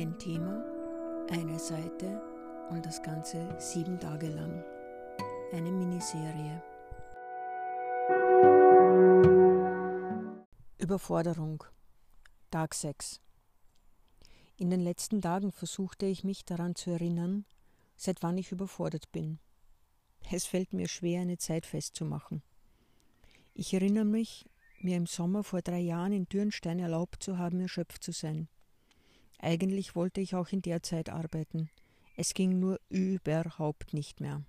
Ein Thema, eine Seite und das Ganze sieben Tage lang. Eine Miniserie. Überforderung. Tag 6. In den letzten Tagen versuchte ich mich daran zu erinnern, seit wann ich überfordert bin. Es fällt mir schwer, eine Zeit festzumachen. Ich erinnere mich, mir im Sommer vor drei Jahren in Dürnstein erlaubt zu haben, erschöpft zu sein. Eigentlich wollte ich auch in der Zeit arbeiten. Es ging nur überhaupt nicht mehr.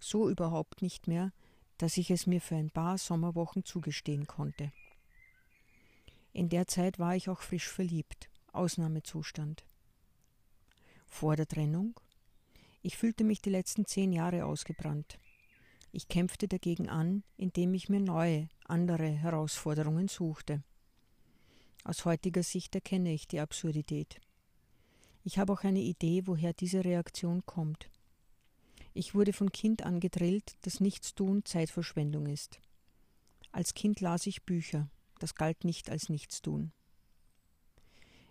So überhaupt nicht mehr, dass ich es mir für ein paar Sommerwochen zugestehen konnte. In der Zeit war ich auch frisch verliebt, Ausnahmezustand. Vor der Trennung? Ich fühlte mich die letzten zehn Jahre ausgebrannt. Ich kämpfte dagegen an, indem ich mir neue, andere Herausforderungen suchte. Aus heutiger Sicht erkenne ich die Absurdität. Ich habe auch eine Idee, woher diese Reaktion kommt. Ich wurde von Kind an gedrillt, dass Nichtstun Zeitverschwendung ist. Als Kind las ich Bücher, das galt nicht als Nichtstun.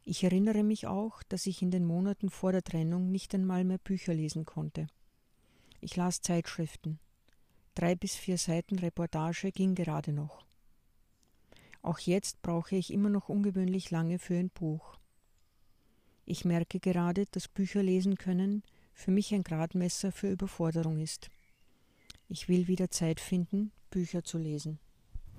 Ich erinnere mich auch, dass ich in den Monaten vor der Trennung nicht einmal mehr Bücher lesen konnte. Ich las Zeitschriften. Drei bis vier Seiten Reportage ging gerade noch. Auch jetzt brauche ich immer noch ungewöhnlich lange für ein Buch. Ich merke gerade, dass Bücher lesen können für mich ein Gradmesser für Überforderung ist. Ich will wieder Zeit finden, Bücher zu lesen.